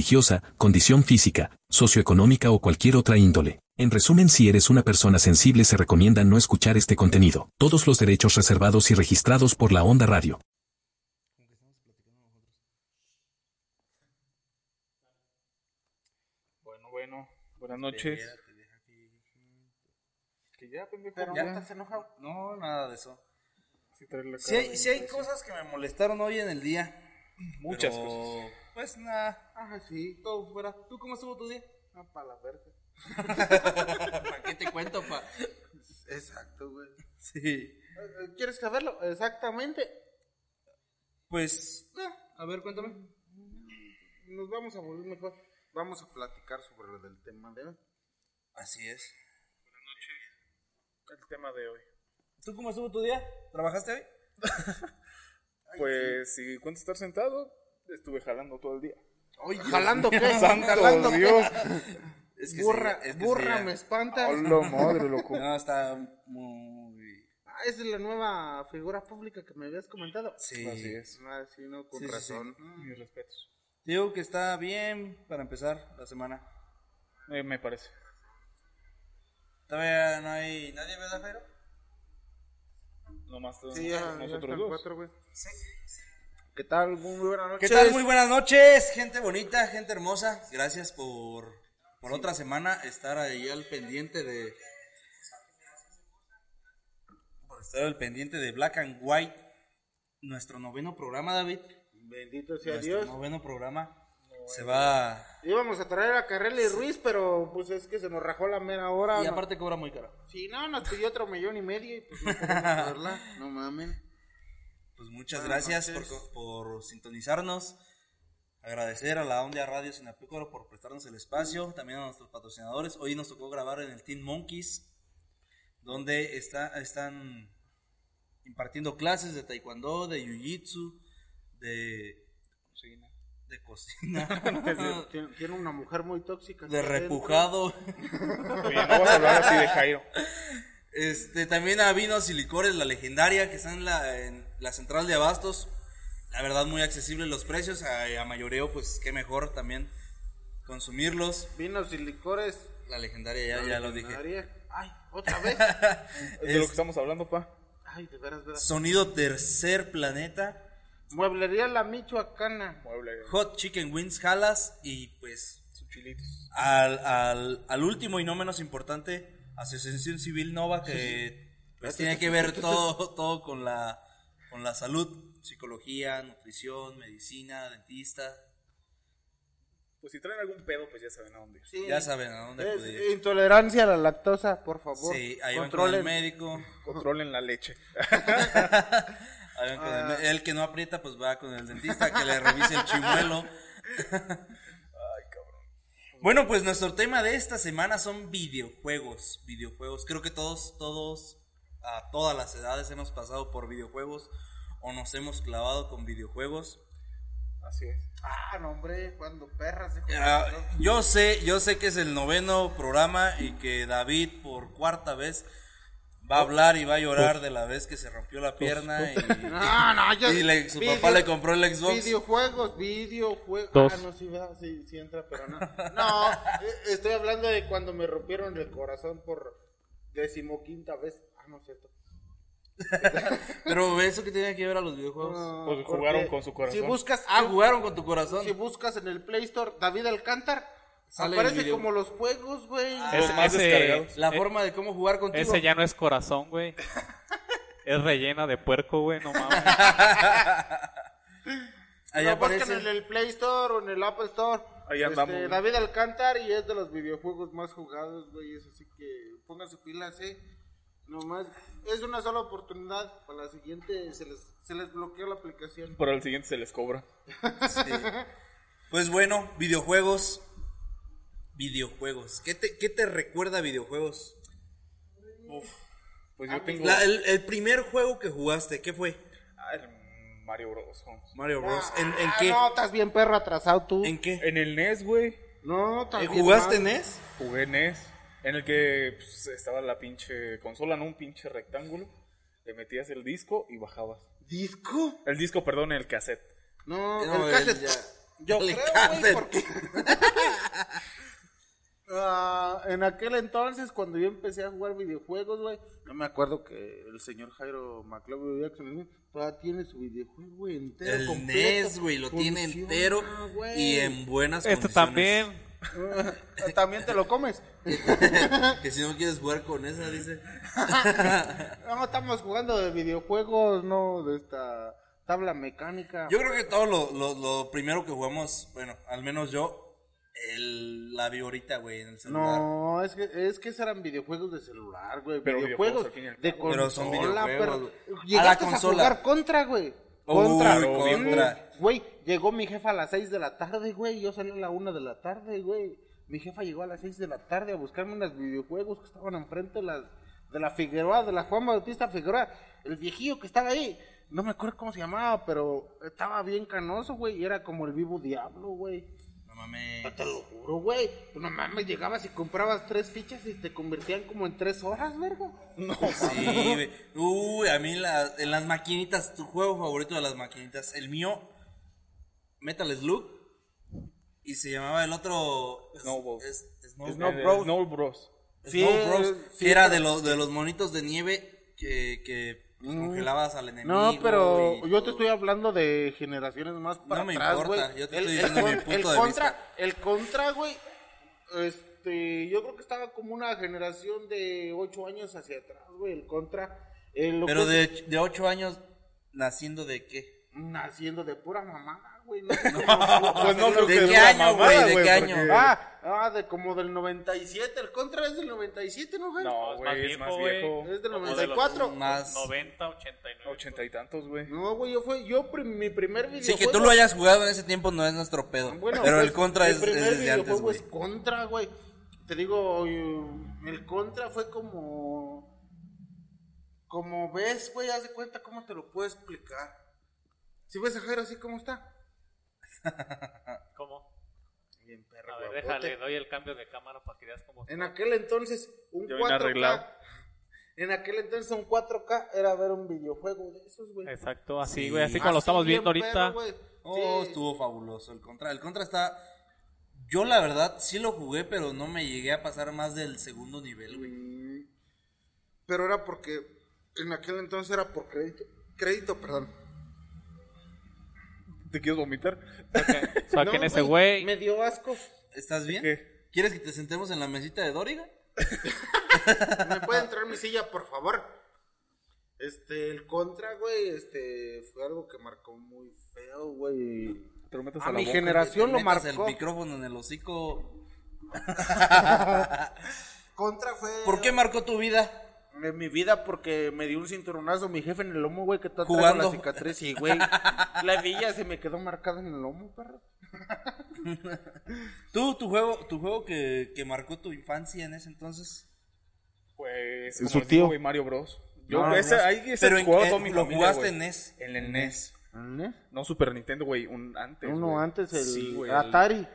religiosa, condición física, socioeconómica o cualquier otra índole. En resumen, si eres una persona sensible se recomienda no escuchar este contenido. Todos los derechos reservados y registrados por la Onda Radio. Bueno, bueno, buenas noches. Que ya, pendejo. Pero ya. no estás enojado. No, nada de eso. Sí, cara hay, sí hay cosas que me molestaron hoy en el día. Muchas pero, cosas. Pues nada. Ah, sí, todo fuera. ¿Tú cómo estuvo tu día? Ah, para la verga. ¿Para qué te cuento, pa? Exacto, güey. Sí. Eh, eh, ¿Quieres saberlo? Exactamente. Pues, ah, a ver, cuéntame. Nos vamos a volver mejor. Vamos a platicar sobre lo del tema de hoy. Así es. El tema de hoy. ¿Tú cómo estuvo tu día? ¿Trabajaste hoy? Pues, si cuento estar sentado, estuve jalando todo el día. Oye, ¿jalando qué? Santo ¿Jalando Dios. Es que Burra, sí, es que burra, sí, me ya. espanta. Hola, madre, loco. No, está muy... Ah, esa es la nueva figura pública que me habías comentado. Sí. Así es. Ah, sí, no, con Sí, sí, razón. Mis respetos. Digo que está bien para empezar la semana. Eh, me parece. Todavía no hay nadie, ¿verdad, Jairo? Nomás todos Sí, ya, ya nosotros están dos. cuatro, güey. ¿Qué tal? Muy buenas ¿Qué noches. tal? Muy buenas noches, gente bonita, gente hermosa. Gracias por, por otra semana estar ahí al pendiente de. Por estar al pendiente de Black and White, nuestro noveno programa, David. Bendito sea Nuestro Dios. noveno programa. Se va. Íbamos a traer a Carrera y Ruiz, pero pues es que se nos rajó la mera hora. Y no- aparte cobra muy caro. Sí, no, nos pidió otro millón y medio y pues no. No mamen. Pues muchas Buenas gracias por, sintonizarnos. Agradecer a la Ondia Radio Sinapícoro por prestarnos el espacio. También a nuestros patrocinadores. Hoy nos tocó grabar en el Team Monkeys, donde está, están impartiendo clases de taekwondo, de jiu-jitsu, de, de cocina, Tiene, tiene una mujer muy tóxica. de repujado. Oye, no vas a hablar así de Jairo. Este, también a Vinos y Licores, la legendaria, que está en la, en la central de Abastos. La verdad, muy accesibles los precios. A, a mayoreo, pues qué mejor también consumirlos. Vinos y licores. La legendaria, ya, ya lo dije. Legendaria. Ay, otra vez. Es de lo que estamos hablando, pa. Ay, de veras, veras. Sonido Tercer Planeta. Mueblería La Michoacana. Mueble, Hot Chicken Wings Jalas. Y pues, sus chilitos. al, al, al último y no menos importante, Asociación Civil Nova, que pues tiene que ver todo, todo con la, con la salud. Psicología, nutrición, medicina, dentista. Pues si traen algún pedo, pues ya saben a dónde ir. Sí. Ya saben a dónde Es acudir. intolerancia a la lactosa, por favor. Sí, ahí van con el Controlen. médico. Controlen la leche. ahí van con el, Ah. el que no aprieta, pues va con el dentista que le revise el chimuelo. Bueno, pues nuestro tema de esta semana son videojuegos. Videojuegos. Creo que todos, todos, a todas las edades hemos pasado por videojuegos o nos hemos clavado con videojuegos. Así es. Ah, no, hombre, cuando perras. de Ah, yo sé, yo sé que es el noveno programa y que David por cuarta vez va a hablar y va a llorar de la vez que se rompió la pierna y, No, no, yo. y le- su video- papá le compró el Xbox. Videojuegos, videojuegos. Dos. Ah, no, sí, sí, sí entra, pero no. No, eh, estoy hablando de cuando me rompieron el corazón por decimoquinta vez. Ah, no es cierto. Pero eso que tiene que ver a los videojuegos. No, Pues porque jugaron con su corazón. Si buscas, Ah, jugaron con tu corazón. si buscas en el Play Store David Alcántar, Sale aparece el como los juegos, güey. Los más descargados. La eh, forma de cómo jugar contigo. Ese ya no es corazón, güey. es rellena de puerco, güey, no mames. Ahí Lo aparece. buscan en el Play Store o en el Apple Store. Ahí andamos, Este. David Alcántar y es de los videojuegos más jugados, güey. Es así que pónganse pilas, eh. Nomás, es una sola oportunidad. Para la siguiente se les, se les bloqueó la aplicación. Pero al siguiente se les cobra. Sí. Pues bueno, videojuegos. Videojuegos. ¿Qué te, qué te recuerda a videojuegos? Pues yo tengo. La- el, el primer juego que jugaste, ¿qué fue? Ah, el Mario Bros. Holmes. Mario Bros. ¿En, en Ah, qué? No, estás bien perro atrasado tú. ¿En qué? En el NES, güey. No, estás ¿Eh, ¿Jugaste mal. NES? Jugué NES. En el que pues, estaba la pinche consola, ¿no? Un pinche rectángulo. Le metías el disco y bajabas. ¿Disco? El disco, perdón, el cassette. No, No, el el cassette. ya- Yo el creo, cassette. güey, porque... Ah, en aquel entonces, cuando yo empecé a jugar videojuegos, güey, yo me acuerdo que el señor Jairo Jackson todavía tiene su videojuego entero, El completo. NES, güey, lo tiene entero güey. y en buenas Este condiciones. también. También te lo comes. Que si no quieres jugar con esa, dice. No, estamos jugando de videojuegos, no de esta tabla mecánica. Yo creo que todo lo, lo, lo primero que jugamos, bueno, al menos yo, el, la viborita, güey, en el celular. No, es que, es que esos eran videojuegos de celular, güey. Pero videojuegos videojuegos, al fin y al de consola, Pero son videojuegos, pero. A Llegaste a, jugar contra, güey. Uy, Contra, contra. Güey, llegó mi jefa a las 6 de la tarde, güey. Yo salí a la 1 de la tarde, güey. Mi jefa llegó a las 6 de la tarde a buscarme unos videojuegos que estaban enfrente de, las, de la Figueroa, de la Juan Bautista Figueroa. El viejillo que estaba ahí. No me acuerdo cómo se llamaba, pero estaba bien canoso, güey. Y era como el vivo diablo, güey. No mames. Te lo juro, güey. No mames, llegabas y comprabas tres fichas y te convertían como en tres horas, verga. No, Sí, güey. Uy, a mí la- en las maquinitas, tu juego favorito de las maquinitas, el mío, Metal Slug, y se llamaba el otro... Snowball. es- Snowball. Snow El Bros. Snow Bros. Sí, Snow Bros, sí, que era de, los de los monitos de nieve que, que congelabas al enemigo. No, pero y yo te estoy hablando de generaciones más para No me atrás, importa, güey. yo te El- estoy el diciendo mi con- punto el de contra, vista. El contra, güey, este, yo creo que estaba como una generación de ocho años hacia atrás, güey, el contra. eh, lo Pero que de, es- de 8 años, ¿naciendo de qué? Naciendo de pura mamada, güey. No, Pues no creo ¿De que qué año, mamada, güey? ¿De qué porque- año? Ah, ah, de como del 97. El contra es del 97, ¿no, güey? No, Es más güey, es más viejo. Es del Como de los 94. Más... 90, 89. Ochenta y tantos, güey. No, güey, yo fue, yo mi primer Sí, videojuego. que tú lo hayas jugado en ese tiempo no es nuestro pedo. Bueno, pero pues, el contra es, primer es desde antes, videojuego güey. es contra, güey. Te digo, el contra fue como. Como ves, güey, haz de cuenta cómo te lo puedo explicar. Si ves a Jairo así como está. ¿Cómo? Bien, perro, A ver, guapote. déjale, doy el cambio de cámara para que veas cómo En aquel entonces, un viene 4K. arreglado. En aquel entonces, un 4K era ver un videojuego de esos, güey. Exacto, así, Sí. güey, así como lo estamos viendo ahorita. perro. Oh, Sí. estuvo fabuloso el contra. El contra está. Yo la verdad sí lo jugué, pero no me llegué a pasar más del segundo nivel, güey. Mm, Pero era porque en aquel entonces era por crédito. Crédito, perdón. ¿Te quieres vomitar? Saquen No, ese güey. Me dio asco. ¿Estás bien? ¿Qué? ¿Quieres que te sentemos en la mesita de Doriga? ¿Me puede entrar mi silla, por favor? Este, el contra, güey, este, fue algo que marcó muy feo, güey. Te lo metes A a la mi boca. generación Te lo marcó. el micrófono en el hocico. Contra fue. ¿Por qué marcó tu vida? En mi vida porque me dio un cinturonazo mi jefe en el lomo, güey, que está Jugando. la cicatriz y, güey, la villa se me quedó marcada en el lomo, perro. ¿Tú, tu juego, tu juego que, que marcó tu infancia en ese entonces? Pues, como tío. digo, güey, Mario Bros. Yo, No, ese, ahí ese Pero en- toda mi lo familia, jugaste güey. en NES. En el NES. ¿Eh? No Super Nintendo, güey, un antes. Uno antes, el Sí, güey, el- Atari.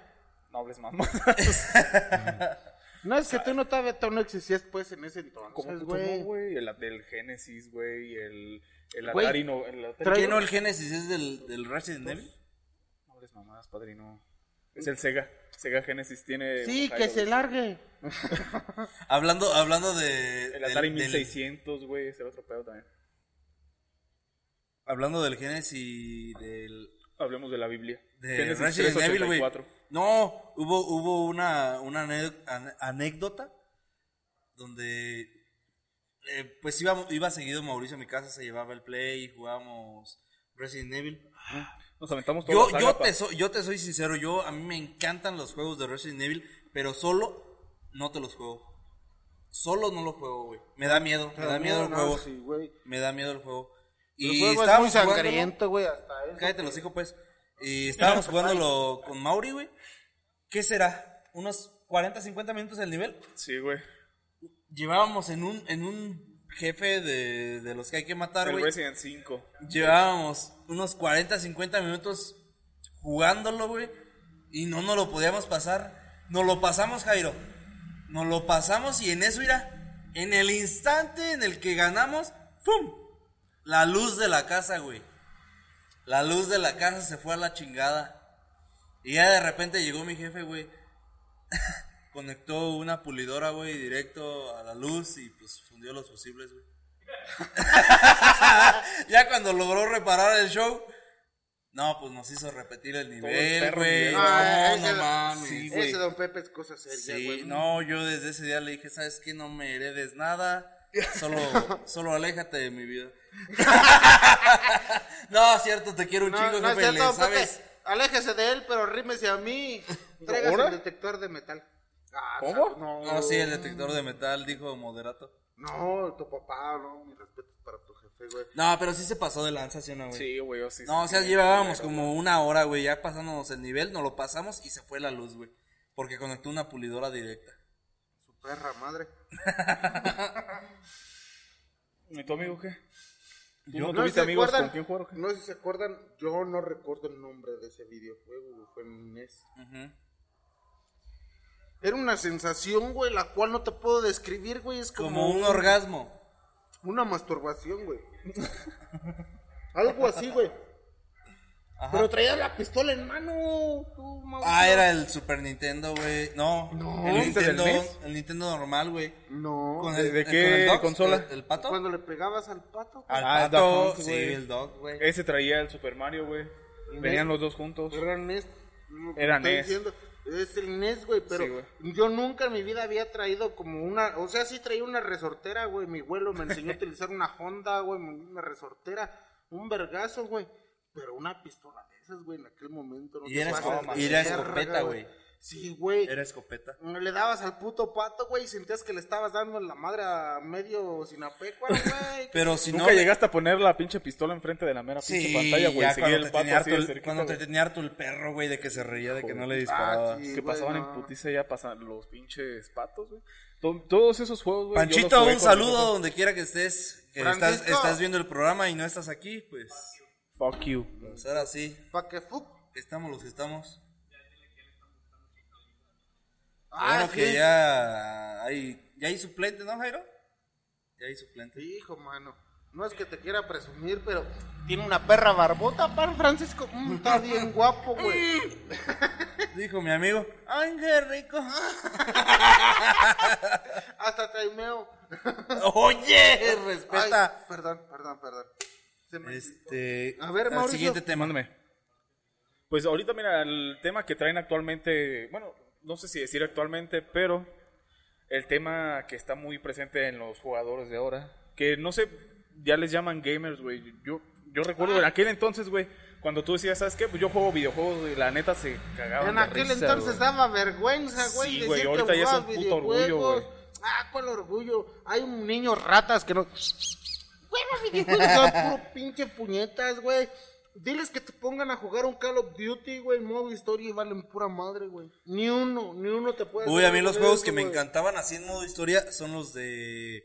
No hables mamá. No, es que tú no, todavía tú no existías, pues, en ese ¿Cómo entonces, puto güey. no, güey? El del Genesis, güey, el, el Güey, Atari no... El Atari ¿Qué no el Genesis es del, del Resident Evil? No hables mamás, padrino. Es el Sega. Sega Genesis tiene... Sí, un que se güey. largue. Hablando, hablando de. El Atari del- 1600, güey, ese otro pedo también. hablando del Genesis del. Hablemos de la Biblia. de Genesis Resident Evil, güey. 384. No, hubo, hubo una, una anécdota donde eh, pues iba, iba seguido Mauricio a mi casa, se llevaba el play y jugábamos Resident Evil. Nos aventamos toda Yo, yo, pa. te soy, yo te soy sincero, yo a mí me encantan los juegos de Resident Evil, pero solo no te los juego. Solo no los juego, güey. Me da miedo, me da miedo el juego. sí. Me da sangriento. El juego es muy sangriento, güey, hasta eso. Cállate los hijos, pues. Y estábamos jugándolo con Mauri, güey. ¿Qué será? ¿Unos 40, 50 minutos el nivel? Sí, güey. Llevábamos en un, en un jefe de, de los que hay que matar, güey. Resident 5. Llevábamos unos 40, 50 minutos jugándolo, güey. Y no nos lo podíamos pasar. Nos lo pasamos, Jairo. Nos lo pasamos y en eso, mira, en el instante en el que ganamos, ¡pum! La luz de la casa, güey. La luz de la casa se fue a la chingada. Y ya de repente llegó mi jefe, güey. Conectó una pulidora, güey, directo a la luz y pues fundió los fusibles, güey. ya cuando logró reparar el show, no, pues nos hizo repetir el nivel, güey. No, Ah, ese, no mames. sí, ese don Pepe es cosa seria, Sí, güey. no, yo desde ese día le dije, ¿sabes qué? No me heredes nada. Solo, solo aléjate de mi vida. no, cierto, te quiero un No, chingo, no jefe, cierto, ¿sabes? Pepe. Aléjese de él, pero rímese a mí. Traigas ¿Ahora? el detector de metal. Ah, ¿Cómo? No, No, sí, el detector de metal, dijo moderato. No, tu papá, no, mi respeto para tu jefe, güey. No, pero sí se pasó de lanza, ¿sí o no, güey? Sí, güey, yo sí. No, o sea, llevábamos como una hora, güey, ya pasándonos el nivel, nos lo pasamos y se fue la luz, güey. Porque conectó una pulidora directa. Perra madre. ¿Y tu amigo qué? ¿Tú No no tuviste amigos acuerdan- con quién jugar? o qué? No sé si se acuerdan, yo no recuerdo el nombre de ese videojuego, güey, fue en NES. Ujú. Era una sensación, güey, la cual no te puedo describir, güey, es como, Como un orgasmo. una masturbación, güey. Algo así, güey. Ajá. Pero traía la pistola en mano. tú. Ah, era el Super Nintendo, güey. No, No. el ¿Ese del Nintendo, NES? el Nintendo normal, güey. No. Con ¿De- el- de eh, qué con el Dogs, consola? ¿El, el pato? Cuando le pegabas al pato. Al Ah, el pato, Hunt, sí, el dog, güey. Ese traía el Super Mario, güey. Venían los dos juntos. Era NES. Era estoy NES. diciendo. Es el NES, güey, pero Sí, yo nunca en mi vida había traído como una, o sea, sí traía una resortera, güey, mi abuelo me enseñó a utilizar una Honda, güey, una resortera, un vergazo, güey, pero una pistola de esas, güey, en aquel momento. No Y te era pases esco- de y era escopeta, güey. Sí, güey. Era escopeta. Le dabas al puto pato, güey, y sentías que le estabas dando en la madre a medio sinapecuaro, güey. Pero si Nunca no. llegaste a poner la pinche pistola enfrente de la mera pinche Sí, pantalla, güey. cuando el te, pato tenía así harto de el, cerquita, cuando te tenía harto el perro, güey, de que se reía de que no le disparaba. Ah, sí. que güey, pasaban no. en putiza ya pasaban los pinches patos, güey. To- Todos esos juegos, güey. yo los Panchito, un saludo donde quiera que estés. Que estás viendo el programa y no estás aquí, pues. Fuck you. Pues ahora sí, Pa' que fuck. estamos los que estamos. Ah, Claro sí. que ya hay, ya hay suplente, ¿no, Jairo? Ya hay suplente. Hijo, mano. No es que te quiera presumir, pero tiene una perra barbota, pan Francisco. Mm, está bien guapo, güey. Dijo mi amigo, ¡ay, qué rico! Hasta traimeo. Oye, respeta. Ay, perdón, perdón, perdón. Se me- Este, A ver, al Mauricio. siguiente tema. Mándame. Pues ahorita, mira, el tema que traen actualmente, bueno, no sé si decir actualmente, pero el tema que está muy presente en los jugadores de ahora, que no sé, ya les llaman gamers, güey. Yo, yo recuerdo en aquel entonces, güey, cuando tú decías, ¿sabes qué? Pues yo juego videojuegos, güey, la neta se cagaban En de aquel risa, entonces güey. daba vergüenza, güey. Sí, decir güey, que ahorita ya es un puto orgullo, videojuegos. güey. Ah, ¿cuál orgullo? Hay un niño ratas que no. Juega videojuegos, son puro pinche puñetas, güey. Diles que te pongan a jugar un Call of Duty, güey, modo historia y valen pura madre, güey. Ni uno, ni uno te puede Uy, a mí los juegos eso, que me encantaban así en modo historia son los de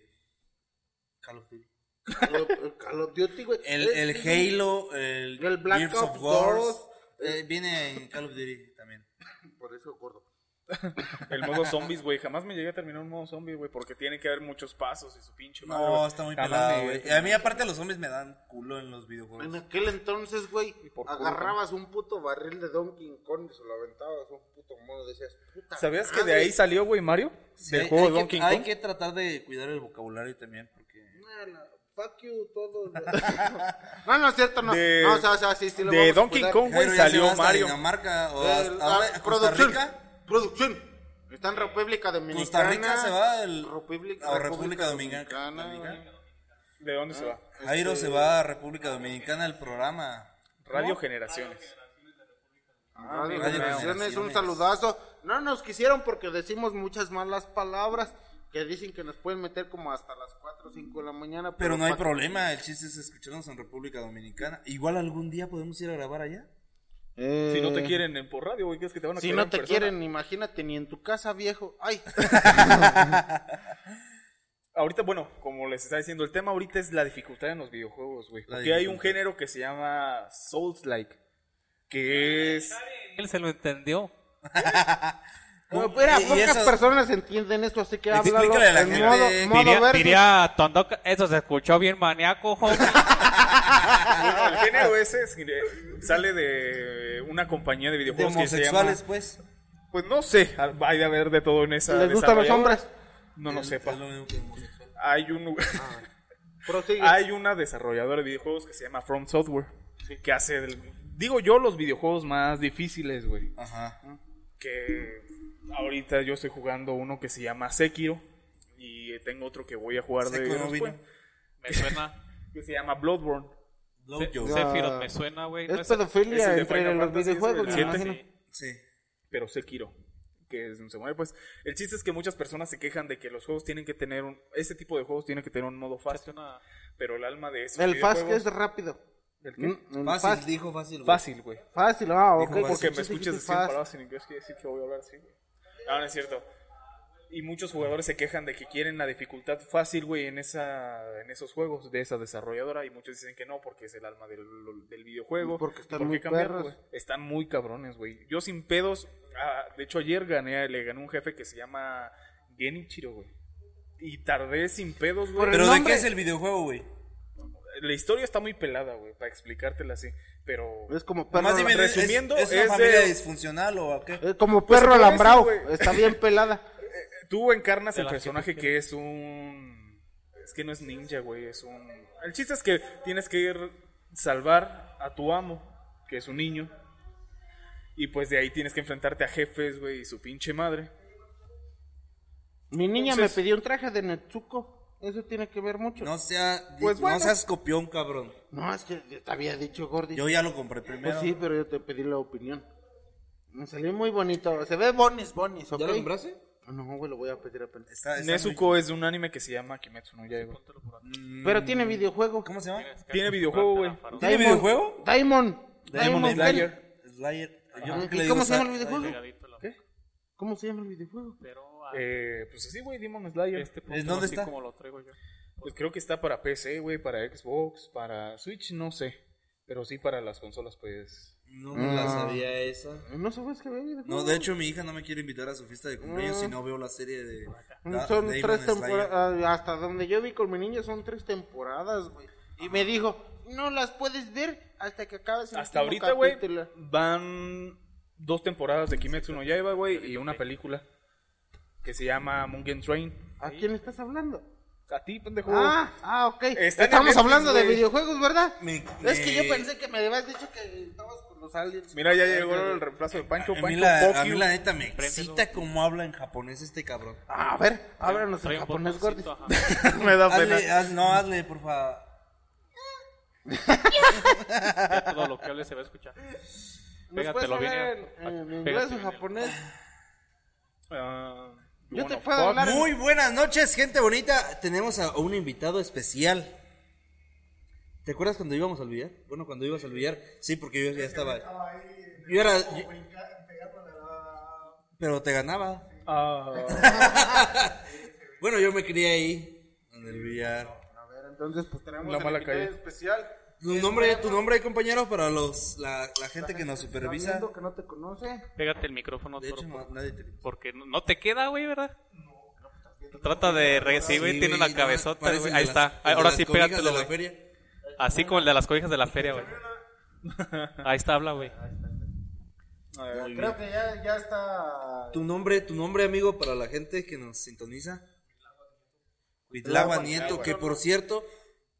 Call of Duty. Call of- Call of Duty, güey. El, el Halo, el, El Black Gears of Ops War, 2, eh, viene en Call of Duty también. Por eso, gordo. El modo zombies, güey. Jamás me llegué a terminar un modo zombie, güey, porque tiene que haber muchos pasos y su pinche madre, No, está muy Jamás pelado, güey. a mí aparte los zombies me dan culo en los En videojuegos. aquel entonces, güey, culo, agarrabas un puto barril de Donkey Kong y se lo aventabas un puto mono. Decías, puta. ¿Sabías que de madre. ahí salió, güey, Mario? Sí, Del hay- juego hay de que- Donkey Hay Kong. que tratar de cuidar el vocabulario también, porque... La- Fuck you, todos. no, no es cierto, no. De- no, o sea, o sea, sí, sí lo de Donkey. Kong, güey, salió Mario. Dinamarca o El- hasta- ¿a? ¿A Costa producción. Rica? Producción. Está en República Dominicana. Costa Rica se va el... República, o República Dominicana. Dominicana. ¿De dónde se va? Jairo se va a República Dominicana el programa. Radio Generaciones. Radio Radio Generaciones, Generaciones. un saludazo. No nos quisieron porque decimos muchas malas palabras que dicen que nos pueden meter como hasta las 4 o 5 de la mañana. Pero no hay problema, el chiste es escucharnos en República Dominicana. Igual algún día podemos ir a grabar allá. Eh, Si no te quieren en por radio, güey, ¿qué es que te van a Si no te persona? quieren, imagínate, ni en tu casa, viejo. Ay. Ahorita, bueno, como les estaba diciendo, el tema ahorita es la dificultad en los videojuegos, güey. Porque hay un género que se llama Souls-like, que es... Él se lo entendió. Mira, y pocas eso- personas entienden esto, así que háblalo Explícale a la en gente modo, modo diría Tondoca, eso se escuchó bien maníaco, homie. El género ese es- sale de una compañía de De videojuegos que se llama... pues. Pues no sé, hay de haber de todo en esa... ¿Les gustan los hombres? No, sepa. lo homosexual. Hay un... Prosigue. Hay una desarrolladora de videojuegos que se llama From Software. Que hace, del- digo yo, los videojuegos más difíciles, güey. Ajá. Que ahorita yo estoy jugando uno que se llama Sekiro. Y tengo otro que voy a jugar de Sekiro después, vino. Me suena. Que se llama Bloodborne. Blowjob. Se- Sephiroth me suena, güey. ¿no Es es- pedofilia es el de entre Final los videojuegos, es me Ah, imagino. sí. Sí. Pero Sekiro. Que es, se mueve, pues. El chiste es que muchas personas se quejan de que los juegos tienen que tener un. Ese tipo de juegos tienen que tener un modo fácil. una- Pero el alma de esos El fast es rápido. ¿El qué? Mm, Fácil, fast- dijo fácil. güey. Fácil, güey. Fácil, ah, ok. Dijo fácil. Porque Sí, me escuchas decir fast. palabras en inglés, quiere decir que voy a hablar así, güey. No, no es cierto. Y muchos jugadores se quejan de que quieren la dificultad fácil, güey, en esa en esos juegos de esa desarrolladora. Y muchos dicen que no, porque es el alma del, del videojuego. Porque están ¿Por qué muy cambiarlo, perros. güey? Están muy cabrones, güey. Yo sin pedos. ah, de hecho, ayer gané, le gané un jefe que se llama Genichiro, güey. Y tardé sin pedos, güey. Pero ¿de qué es el videojuego, güey? La historia está muy pelada, güey, para explicártela así. Pero. Es como perro, Más dime, ¿es- resumiendo, ¿es, una es familia de- disfuncional o a qué? es como Pues perro puede alambrado. Está bien pelada. Tú encarnas el que personaje que es un. Es que no es ninja, güey. Es un. El chiste es que tienes que ir salvar a tu amo, que es un niño. Y pues de ahí tienes que enfrentarte a jefes, güey, y su pinche madre. Mi niña Entonces- me pidió un traje de Netsuko. Eso tiene que ver mucho. No sea, Pues no bueno. seas copión, cabrón. No, es que yo te había dicho, Gordy. Yo ya lo compré primero. Pues sí, pero yo te pedí la opinión. Me salió muy bonito. Se ve bonis, bonis, ¿ok? ¿Ya lo compraste? No, güey, lo voy a pedir apenas. Está, está Nezuko es de un anime que se llama Kimetsu no Yaiba. muy- Pero tiene videojuego. ¿Cómo se llama? Tiene videojuego, güey. ¿Tiene videojuego? Diamond. Demon Diamond Slayer. Slayer. Yo creo que ¿y le cómo se llama el videojuego? ¿Qué? ¿Cómo se llama el videojuego? Pero Eh, pues así, güey, Demon Slayer. este ¿En punto dónde está? como lo traigo yo. Pues creo que está para PC, güey, para Xbox, para Switch, no sé. Pero sí para las consolas, pues. No me la Ah. sabía esa. No sabes que ve. No, de hecho mi hija no me quiere invitar a su fiesta de cumpleaños Ah. si no veo la serie de... Da- Son Demon tres Slayer. temporadas. Hasta donde yo vi con mi niña son tres temporadas, güey. Y me dijo, no las puedes ver hasta que acabes el Hasta último ahorita, güey, capítulo". van dos temporadas de Kimetsu no Yaiba, güey, y una película que se llama Mugen Train. ¿A quién estás hablando? A ti, pendejo. Ah, ah, ok. Está en Estamos Netflix, hablando de güey. videojuegos, ¿verdad? Me- Es que yo pensé que me habías dicho que estabas los aliens. Mira, ya llegó el reemplazo de Pancho. A mí, Pancho, la, fuck a mí you. la neta me excita cómo habla en japonés este cabrón. A ver, háblanos en japonés, Gordy. Me da pena. Hazle, haz- no, hazle, por favor. Ya todo lo que hable se va a escuchar. ¿Nos puedes Pégatelo bien. hablar eh. en, en inglés o japonés? Ah, you Yo te puedo hablar en- Muy buenas noches, gente bonita. Tenemos a un invitado especial. ¿Te acuerdas cuando íbamos al billar? Bueno, cuando ibas al billar. Sí, porque yo ya estaba. Yo era. yo- Pero te ganaba. Ah, Bueno, yo me crié ahí, en el billar. A ver, entonces, pues tenemos La mala calle. especial. Tu nombre, tu nombre, compañero, para los la, la gente que nos supervisa. viendo que no te conoce. Pégate el micrófono, De hecho, no- nadie te. porque no, no te queda, güey, ¿verdad? Trata de recibir, tiene una güey, cabezota, güey. Ahí está. Ahora sí, pégatelo, de la güey. Así como el de las cobijas de la feria, güey. Ahí está, habla, güey. Creo que ya, ya está. Tu nombre, tu nombre, amigo, para la gente que nos sintoniza. Huitlagua Nieto, que por cierto,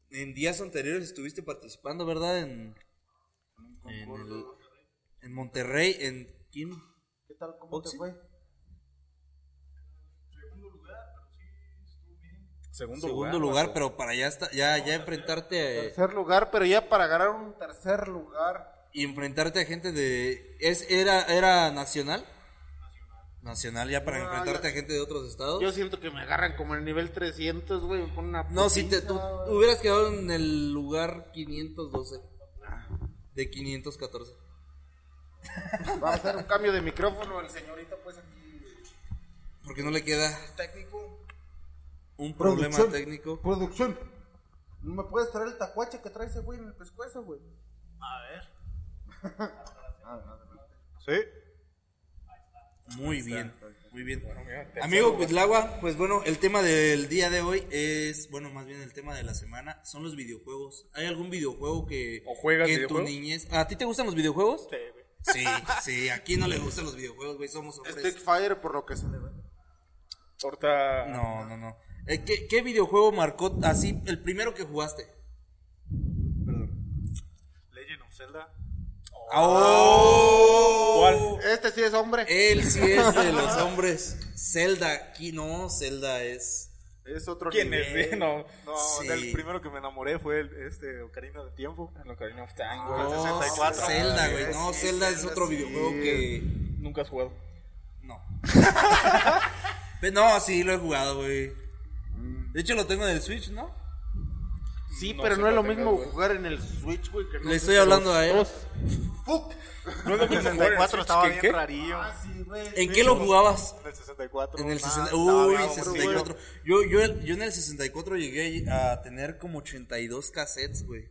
en días anteriores estuviste participando, ¿verdad? En, en, el- en Monterrey, en ¿quién? ¿Qué tal? ¿Cómo te fue? Segundo, Segundo lugar, pero para ya está, ya, ya enfrentarte a, Tercer lugar, pero ya para ganar un tercer lugar. y enfrentarte a gente de es era era nacional. Nacional ya para No, enfrentarte ya- a gente de otros estados. Yo siento que me agarran como en el nivel 300, güey. Con una No, si te, tú, hubieras quedado en el lugar 512. De 514. Va a hacer un cambio de micrófono el señorito, pues aquí. Porque no le queda Técnico. Un problema Producción. técnico. Producción. ¿No me puedes traer el tacuache que trae ese güey en el pescuezo, güey? Sí. Muy bien, muy bien. Amigo. Cuitlagua, pues bueno, el tema del día de hoy es, bueno, más bien el tema de la semana, son los videojuegos. ¿Hay algún videojuego que, ¿O juegas que en tu videojuegos? niñez... ¿A ti te gustan los videojuegos? Sí, güey. Sí, sí, aquí no le gustan los videojuegos, güey, somos hombres. Stick Fire, por lo que se le ve. Ahorita. No, no, no. Eh, ¿qué, qué videojuego marcó así el primero que jugaste? Legend of Zelda. ¡Oh! ¿Cuál? Este sí es hombre. Él sí es de los hombres. Zelda, aquí no, Zelda es... Es otro ¿Quién nivel. es? No. No, Sí. del primero que me enamoré fue el, este Ocarina del Tiempo. En Ocarina of Time, güey. el No, 64. Zelda, güey. No, Sí, Zelda es otro sí. videojuego que... Nunca has jugado. No. No, sí, lo he jugado, güey. De hecho, lo tengo en el Switch, ¿no? Sí, No pero no es lo mismo güey. jugar en el Switch, güey. que no Le estoy hablando a él. ¡Fuck! No lo El mismo jugar en 64 estaba bien qué. rarillo. Ah, sí, güey. ¿En qué lo jugabas? En el 64. En el nada, 60. estaba Uy, bien aburrido. 64. Yo, yo, yo en el 64 llegué a tener como 82 cassettes, güey.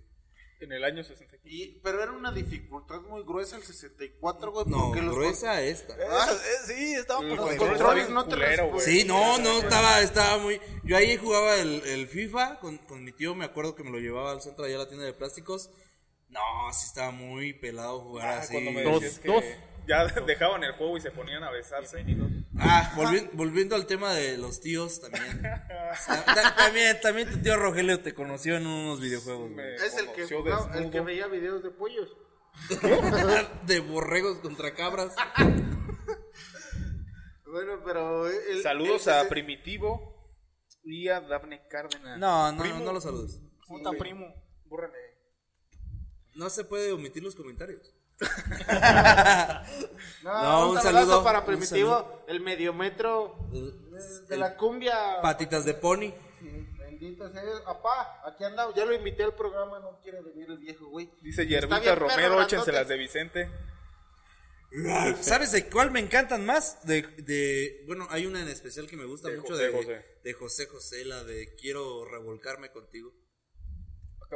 En el año 64. Y- pero era una dificultad muy gruesa el 64, güey. No, porque los gruesa esta. Eso, eh, sí, estaba un Los controles no te culero. Sí, no, no, estaba, estaba muy... Yo ahí jugaba el, el FIFA con, con mi tío, me acuerdo que me lo llevaba al centro allá a la tienda de plásticos. No, sí estaba muy pelado jugar Ah, así. cuando me Dos, que dos. Ya dejaban el juego y se ponían a besarse. Ah, volvi- volviendo al tema de los tíos también. Ta- ta- también, también tu tío Rogelio te conoció en unos videojuegos. Es el que, jugaba- el que veía videos de pollos. De borregos contra cabras. Bueno, pero. el- Saludos el a Primitivo y a Daphne Cárdenas. No, no, Primo. no los saludes. Puta primo. Bórrale. No se puede omitir los comentarios. No, No, un, un saludo saludo, para Primitivo, saludo. el mediometro El- de la cumbia. Patitas de pony. Sí, Bendito sea Dios. Apá, aquí andamos. Ya lo invité al programa, no quiere venir el viejo, güey. Dice Yerbita Romero, grandote. échense las de Vicente. ¿Sabes de cuál me encantan más? De, de bueno, hay una en especial que me gusta De mucho José de, José. de José José, la de quiero revolcarme contigo. Ah,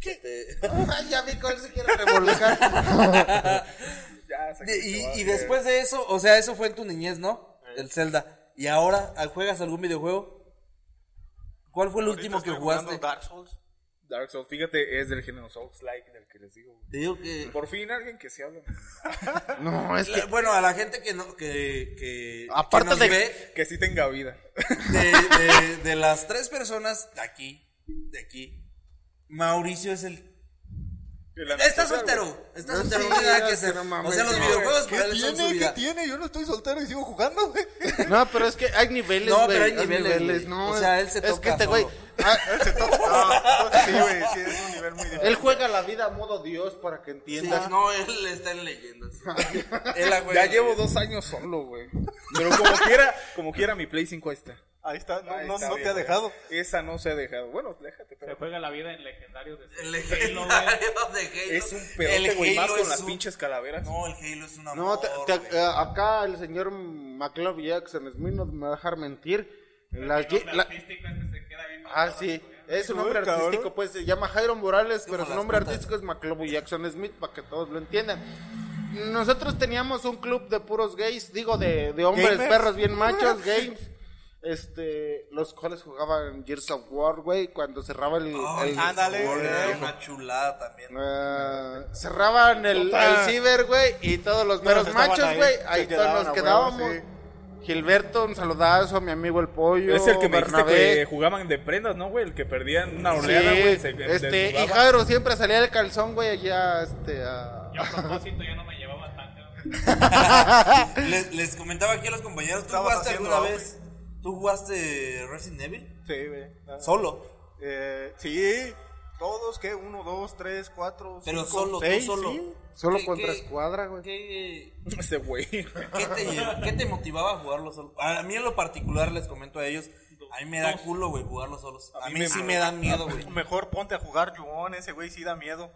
cabrón. Este, Ay, ya vi cuál se quiere revolcar. Ya, y, y eh. después de eso, o sea, eso fue en tu niñez, ¿no? El Zelda. ¿Y ahora ah, juegas algún videojuego? ¿Cuál fue el Ahorita último que jugaste? Dark Souls. Dark Souls, fíjate, es del género Souls like del que les digo. Te digo que Por fin alguien que se habla. no, es que. La- bueno, a la gente que no, que, que, Aparte que de- ve, Que sí tenga vida. de, de- de las tres personas de aquí, de aquí, Mauricio es el... Está soltero, está No, soltero, no nada que que hacer. no o sea, los videojuegos ¿Qué para él son su tiene? ¿Qué tiene? Yo no estoy soltero y sigo jugando, güey. No, pero es que hay niveles, No, pero hay niveles, no. O sea, él se Es toca que este güey. ah, Él se toca. No, entonces sí, güey, sí, es un nivel muy difícil. él juega la vida a modo Dios para que Sí, entiendas. no, él está en leyendas. Él Ya llevo dos años solo, güey. Pero como quiera, como quiera, mi Play 5 ahí está. Ahí está, no, Ahí no, está no bien, te ha dejado. Esa no se ha dejado. Bueno, déjate, Se pero. juega la vida en legendarios de El legendario de Halo. Es un El pedote, güey, más con las un- pinches calaveras. No, el Halo es una No, te- te- eh, acá el señor McLeod Jackson Smith no me va a dejar mentir. La- El nombre la- artístico es que se queda bien ah, sí. Es un nombre artístico, pues se llama Jairo Morales, pero su nombre artístico es McLovey Jackson Smith, para que todos lo entiendan. Nosotros teníamos un club de puros gays, digo, de, de hombres, Gamers. perros bien machos, games. Este, los cuales jugaban Gears of War, güey, cuando cerraba el, Ay, el- ándale. Era una chulada también. Ah, cerraban el, el ciber, güey, y todos los meros machos, güey, ahí todos nos quedábamos. sí. Gilberto, un saludazo, mi amigo el pollo. Es el que me dijiste que jugaban de prendas, ¿no, güey? El que perdían una oleada, güey. este, y. Jairo siempre salía del calzón, güey, allá, este, a- Yo a propósito ya no me llevaba tan. Les, les comentaba aquí a los compañeros, ¿tú jugaste alguna vez? ¿Tú jugaste Resident Evil? Sí, güey. Ah, Solo. Eh, sí, todos, ¿qué? Uno, dos, tres, cuatro, Pero cinco, solo, tú seis, solo. sí. solo ¿Qué- contra qué- escuadra, güey. ¿Qué, Ese güey. ¿Qué te, llevó- qué te motivaba a jugarlo solo? A mí en lo particular les comento a ellos, a mí me da culo, güey, jugarlo solos. A, mí, me- sí me dan miedo, güey. Mejor ponte a jugar Yuon, ese güey sí da miedo.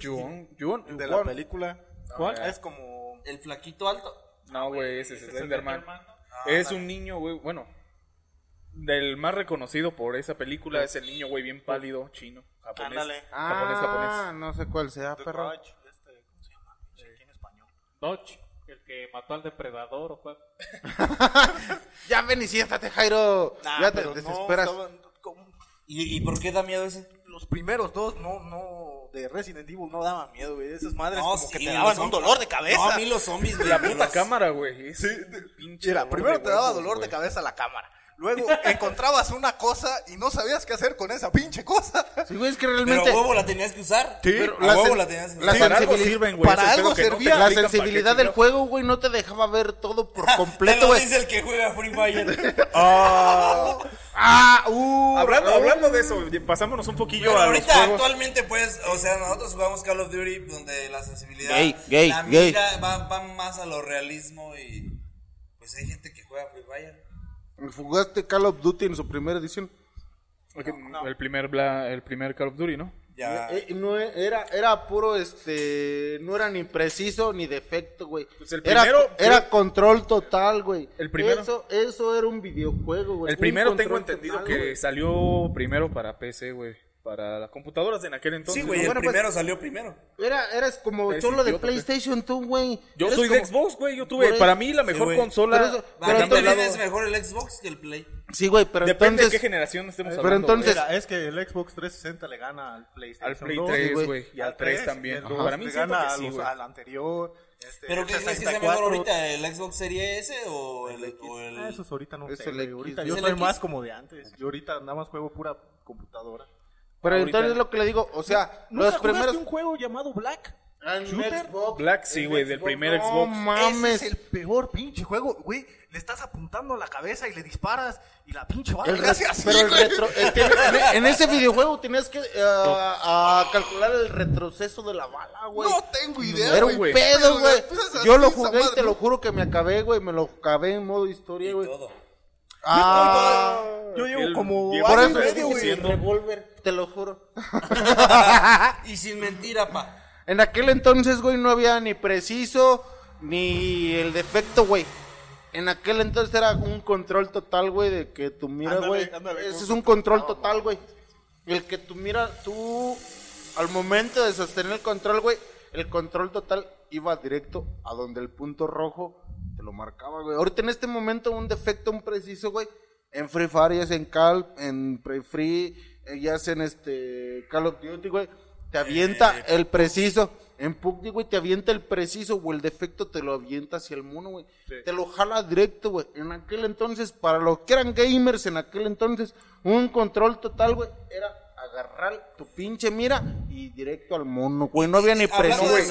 Yuon, Yuon, El de la película. ¿Cuál? Es como. El flaquito alto. No, güey, ese es Ese es ¿no? Es un niño, güey, bueno, del más reconocido por esa película es el niño, güey, bien pálido, chino, japonés. Ándale. Japonés, Ah, japonés. no sé cuál sea, The perro. Grudge, este, ¿cómo se llama? Aquí en español. Dodge, el que mató al depredador o cuál. Ya ven y siéntate, Jairo. Nah, ya te no, desesperas. estaban ¿Y, ¿Y por qué da miedo ese? Los primeros dos, no, no, de Resident Evil no daban miedo, güey. Esas madres No, como que sí, te daban un dolor de cabeza. No, a mí los zombies, güey. La me puta los- cámara, güey. es pinche Mira, dolor primero te daba dolor de cabeza la cámara. Luego encontrabas una cosa y no sabías qué hacer con esa pinche cosa. Sí, güey, es que Pero realmente. a huevo la tenías que usar. Sí, pero a huevo la tenías que la usar. Para algo sirven, güey. para algo no servía. La sensibilidad del juego, güey, no te dejaba ver todo por Te completo, lo güey. dice el que juega Free Fire. Ah, uh. Hablando, uh. hablando de eso, pasámonos un poquillo Pero a los ahorita actualmente pues, o sea, nosotros jugamos Call of Duty donde la sensibilidad, Gay, gay, la gay. va, va más a lo realismo y pues hay gente que juega Free Fire. Jugaste Call of Duty en su primera edición. Ok, El, primer Bla- el primer Call of Duty, ¿no? Ya. Eh, eh, no era, era puro, este, no era ni preciso ni defecto, güey. Pues el era, primero- era control total, güey. El primero- Eso, eso era un videojuego, güey. El primero tengo entendido total, que güey. salió primero para PC, güey. Para las computadoras en aquel entonces. sí, güey, el bueno, pues- primero salió primero. Era, eras como Eres cholo de idiota, pues. PlayStation, tú, güey. Yo Eres soy de como- Xbox, güey. Yo tuve, eso- para mí, la mejor güey. consola. Por eso- Pero ¿qué entonces- es mejor el Xbox que el Play? Sí, güey, pero Depende de qué entonces... generación estemos pero hablando. entonces- Mira, es que el Xbox 360 le gana al PlayStation Al Play 2, 3, güey. Y al 3 también. el Para 2 mí le gana que sí, los- al anterior. Este, ¿Pero qué crees que sea 64. mejor ahorita, el Xbox Serie S o el, o el- Ah, esos ahorita no Es sé, X, ahorita es yo el soy X. más como de antes. Yo ahorita nada más juego pura computadora. Pero Ahorita- entonces lo que le digo, o sea, ¿Nunca los primeros... un juego llamado Black? En ¿Shooter? Xbox, Black, sí, güey, del primer no Xbox. mames. Ese es el peor pinche juego, güey. Le estás apuntando a la cabeza y le disparas y la pinche bala El le hace re- así, pero el güey. retro, el en, en ese videojuego tenías que eh, a calcular el retroceso de la bala, güey. No tengo idea, Era güey. un güey. pedo, güey. Yo lo jugué y te lo juro que me acabé, güey. Me lo acabé en modo historia, güey. todo? Ah, Yo llevo como por eso medio, güey. Te lo juro. Y sin mentira, pa. En aquel entonces, güey, no había ni preciso ni el defecto, güey. En aquel entonces era un control total, güey, de que tu mira, Ándale, güey. ándale, Ese ¿cómo es un control total, güey. El que tu mira, tú, al momento de sostener el control, güey, el control total iba directo a donde el punto rojo te lo marcaba, güey. Ahorita en este momento un defecto, un preciso, güey. En Free Fire, sea en Cal, en Pre Free, ya sea en este Call of Duty, güey. Te avienta el preciso. En PUBG, güey, te avienta el preciso o el defecto te lo avienta hacia el mono, güey. Te lo jala directo, güey. En aquel entonces, para los que eran gamers en aquel entonces, un control total, güey, era agarrar tu pinche mira y directo al mono, güey. No había ni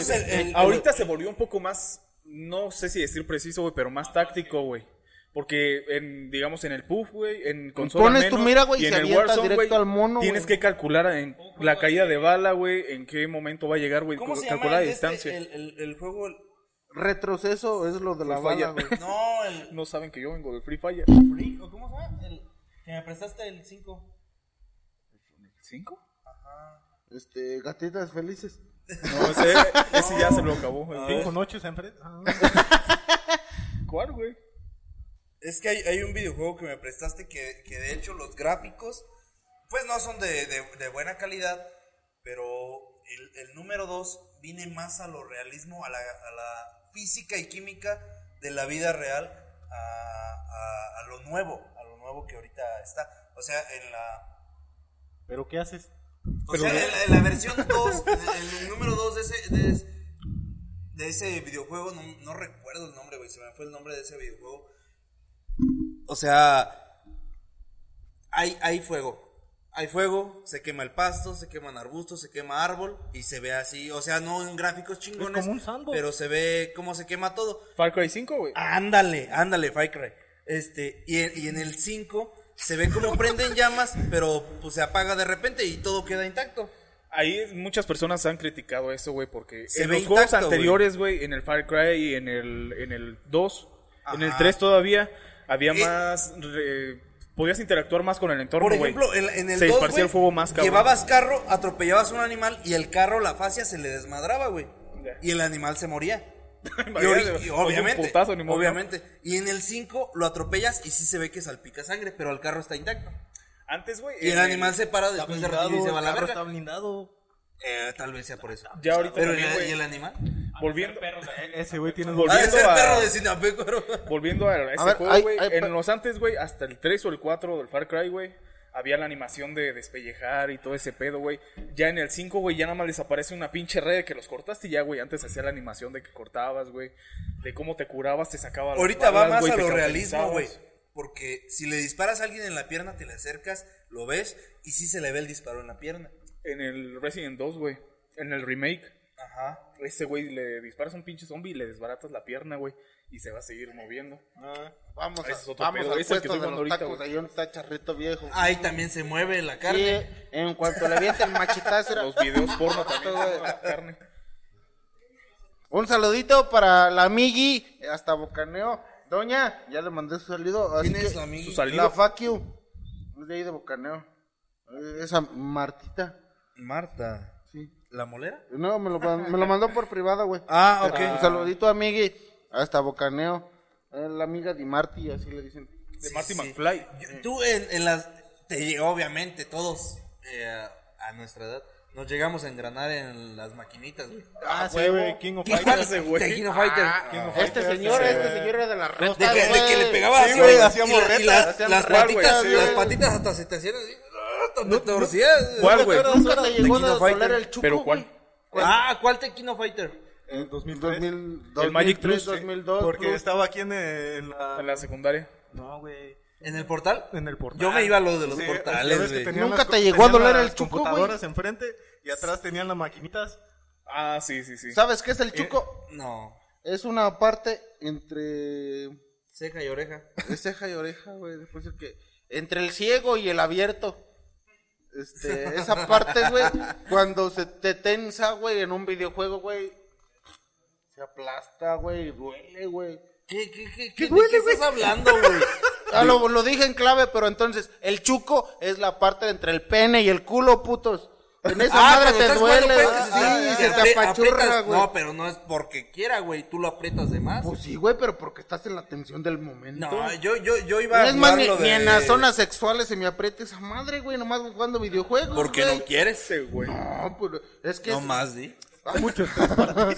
el- el- Ahorita se volvió un poco más, no sé si decir preciso, güey, pero más táctico, güey. Porque, en, digamos, en el PUF, güey, en consola Pones tu menos, mira, güey, y y en se el avienta Warzone, directo güey, al mono, Tienes güey. que calcular en la caída de bala, güey, en qué momento va a llegar, güey. ¿Cómo se llama Calcular la el, este- distancia. el, el, el juego? el- Retroceso es lo de la Free bala, güey. No, el No saben que yo vengo de Free Fire. Free, ¿o ¿cómo se llama? El que me prestaste el 5. ¿Cinco? Este, gatitas felices. No, ese, ese ya se lo acabó. el Cinco noches enfrente. Ah. ¿Cuál, güey? Es que hay, hay un videojuego que me prestaste que, que de hecho los gráficos, pues no son de, de- de buena calidad, pero el, el número 2 viene más a lo realismo, a la, a la física y química de la vida real, a, a- a lo nuevo, a lo nuevo que ahorita está. O sea, en la, ¿Pero qué haces? o sea, en la, en la versión 2, en el número 2 de ese, de, ese- de ese videojuego, no, no recuerdo el nombre, güey, se me fue el nombre de ese videojuego. O sea, hay, hay fuego. Hay fuego, se quema el pasto, se queman arbustos, se quema árbol y se ve así. O sea, no en gráficos chingones, como un sandbox. pero se ve cómo se quema todo. Far Cry 5, güey. Ándale, ándale, Far Cry. Este, y, en- y en el 5 se ve como prenden llamas, pero pues se apaga de repente y todo queda intacto. Ahí muchas personas han criticado eso, güey, porque Se en los juegos anteriores, güey, en el Far Cry y en el, en el 2, en el Ajá. 3 todavía, había Eh, más... re- podías interactuar más con el entorno, Por ejemplo, en, en el Se 2, esparcía güey, el fuego más cabrón. llevabas carro, atropellabas un animal y el carro, la fascia se le desmadraba, güey. Y el animal se moría. Y, obviamente, putazo, ni modo. obviamente. Y en el 5 lo atropellas y sí se ve que salpica sangre, pero el carro está intacto. Antes, güey. Y el en animal se para después de blindado, ratillo y se va a el la carro verga. está blindado. Eh, tal vez sea por eso. Ya ahorita Pero también, ¿y güey, el animal? volviendo, E- Ese güey tiene Volviendo de ser a- perro de Sinapecuaro. volviendo a ese ver, juego, güey. en los antes, güey, hasta el 3 o el 4 del Far Cry, güey. Había la animación de despellejar y todo ese pedo, güey. Ya en el 5, güey, ya nada más les aparece una pinche red que los cortaste y ya, güey. Antes hacía la animación de que cortabas, güey. De cómo te curabas, te sacaba las Ahorita va balas, más güey, a lo realismo, güey. Porque si le disparas a alguien en la pierna, te le acercas, lo ves y sí se le ve el disparo en la pierna. En el Resident 2, güey. En el remake. Ajá. Ese güey le disparas a un pinche zombie y le desbaratas la pierna, güey. Y se va a seguir moviendo. Vamos, Ese es a, otro vamos pedo, al ese es el que puesto estoy de los ahorita, tacos. Ahí donde está Charrito Viejo. Ahí también se mueve la Sí, carne. en cuanto le avienta el machetazo. era- Los videos porno también. la carne. Un saludito para la amigui, hasta Bocaneo. Doña, ya le mandé su saludo. ¿Quién es que- la? Su salido. La you. Es de ahí de Bocaneo. Esa Martita. Marta. Sí. ¿La molera? No, me lo, me lo mandó por privada, güey. Ah, ok. Un saludito, amigui. Hasta Bocaneo. Es la amiga de Marty, así le dicen. De Marty sí. McFly. Yo- Tú en, en las... Te llegó, obviamente, todos eh, a nuestra edad. Nos llegamos a engranar en las maquinitas, güey. Ah, sí, huevo. güey. King of ¿Quién Fighters. güey? King of Fighter. King of Este Fighters, señor, este señor era de la De reta, que, de que le pegaba Sí, así, güey, hacíamos retas, las, las Sí, las patitas hasta se te hacían así. Te torcías. ¿Cuál, güey? Nunca te llegó a doler Fighter. el chuco, ¿Pero cuál? güey. Ah, ¿cuál te King of Fighter? En 2003. 2000, El Magic 2003, Plus, sí. 2002. Porque Plus. estaba aquí en, en la... En la secundaria. No, güey. ¿En el portal? En el portal. Yo me iba a lo de los Sí, portales, güey. Nunca las te llegó a doler el chuco, computadoras enfrente y atrás tenían las maquinitas. Ah, sí, sí, sí. ¿Sabes qué es el chuco? No. Es una parte entre Ceja y oreja. es ceja y oreja, güey. Después el que entre el ciego y el abierto. Este, esa parte, güey, cuando se te tensa, güey, en un videojuego, güey, se aplasta, güey, y duele, güey. ¿Qué, qué, qué, qué, de qué estás hablando, güey? Ah, lo, lo dije en clave, pero entonces, el chuco es la parte entre el pene y el culo, putos. En esa Ah, madre te duele, pues, sí, se- te apachurra, güey. No, pero no es porque quiera, güey. Tú lo aprietas de más. Pues sí, güey, pero porque estás en la tensión del momento. no, yo, yo, yo iba No a es más, ni, de... en las zonas sexuales se me aprieta esa madre, güey, nomás jugando videojuegos. Porque güey. no quieres. Ese, güey. No, pues, es que No es- más, di. Ah, mucho.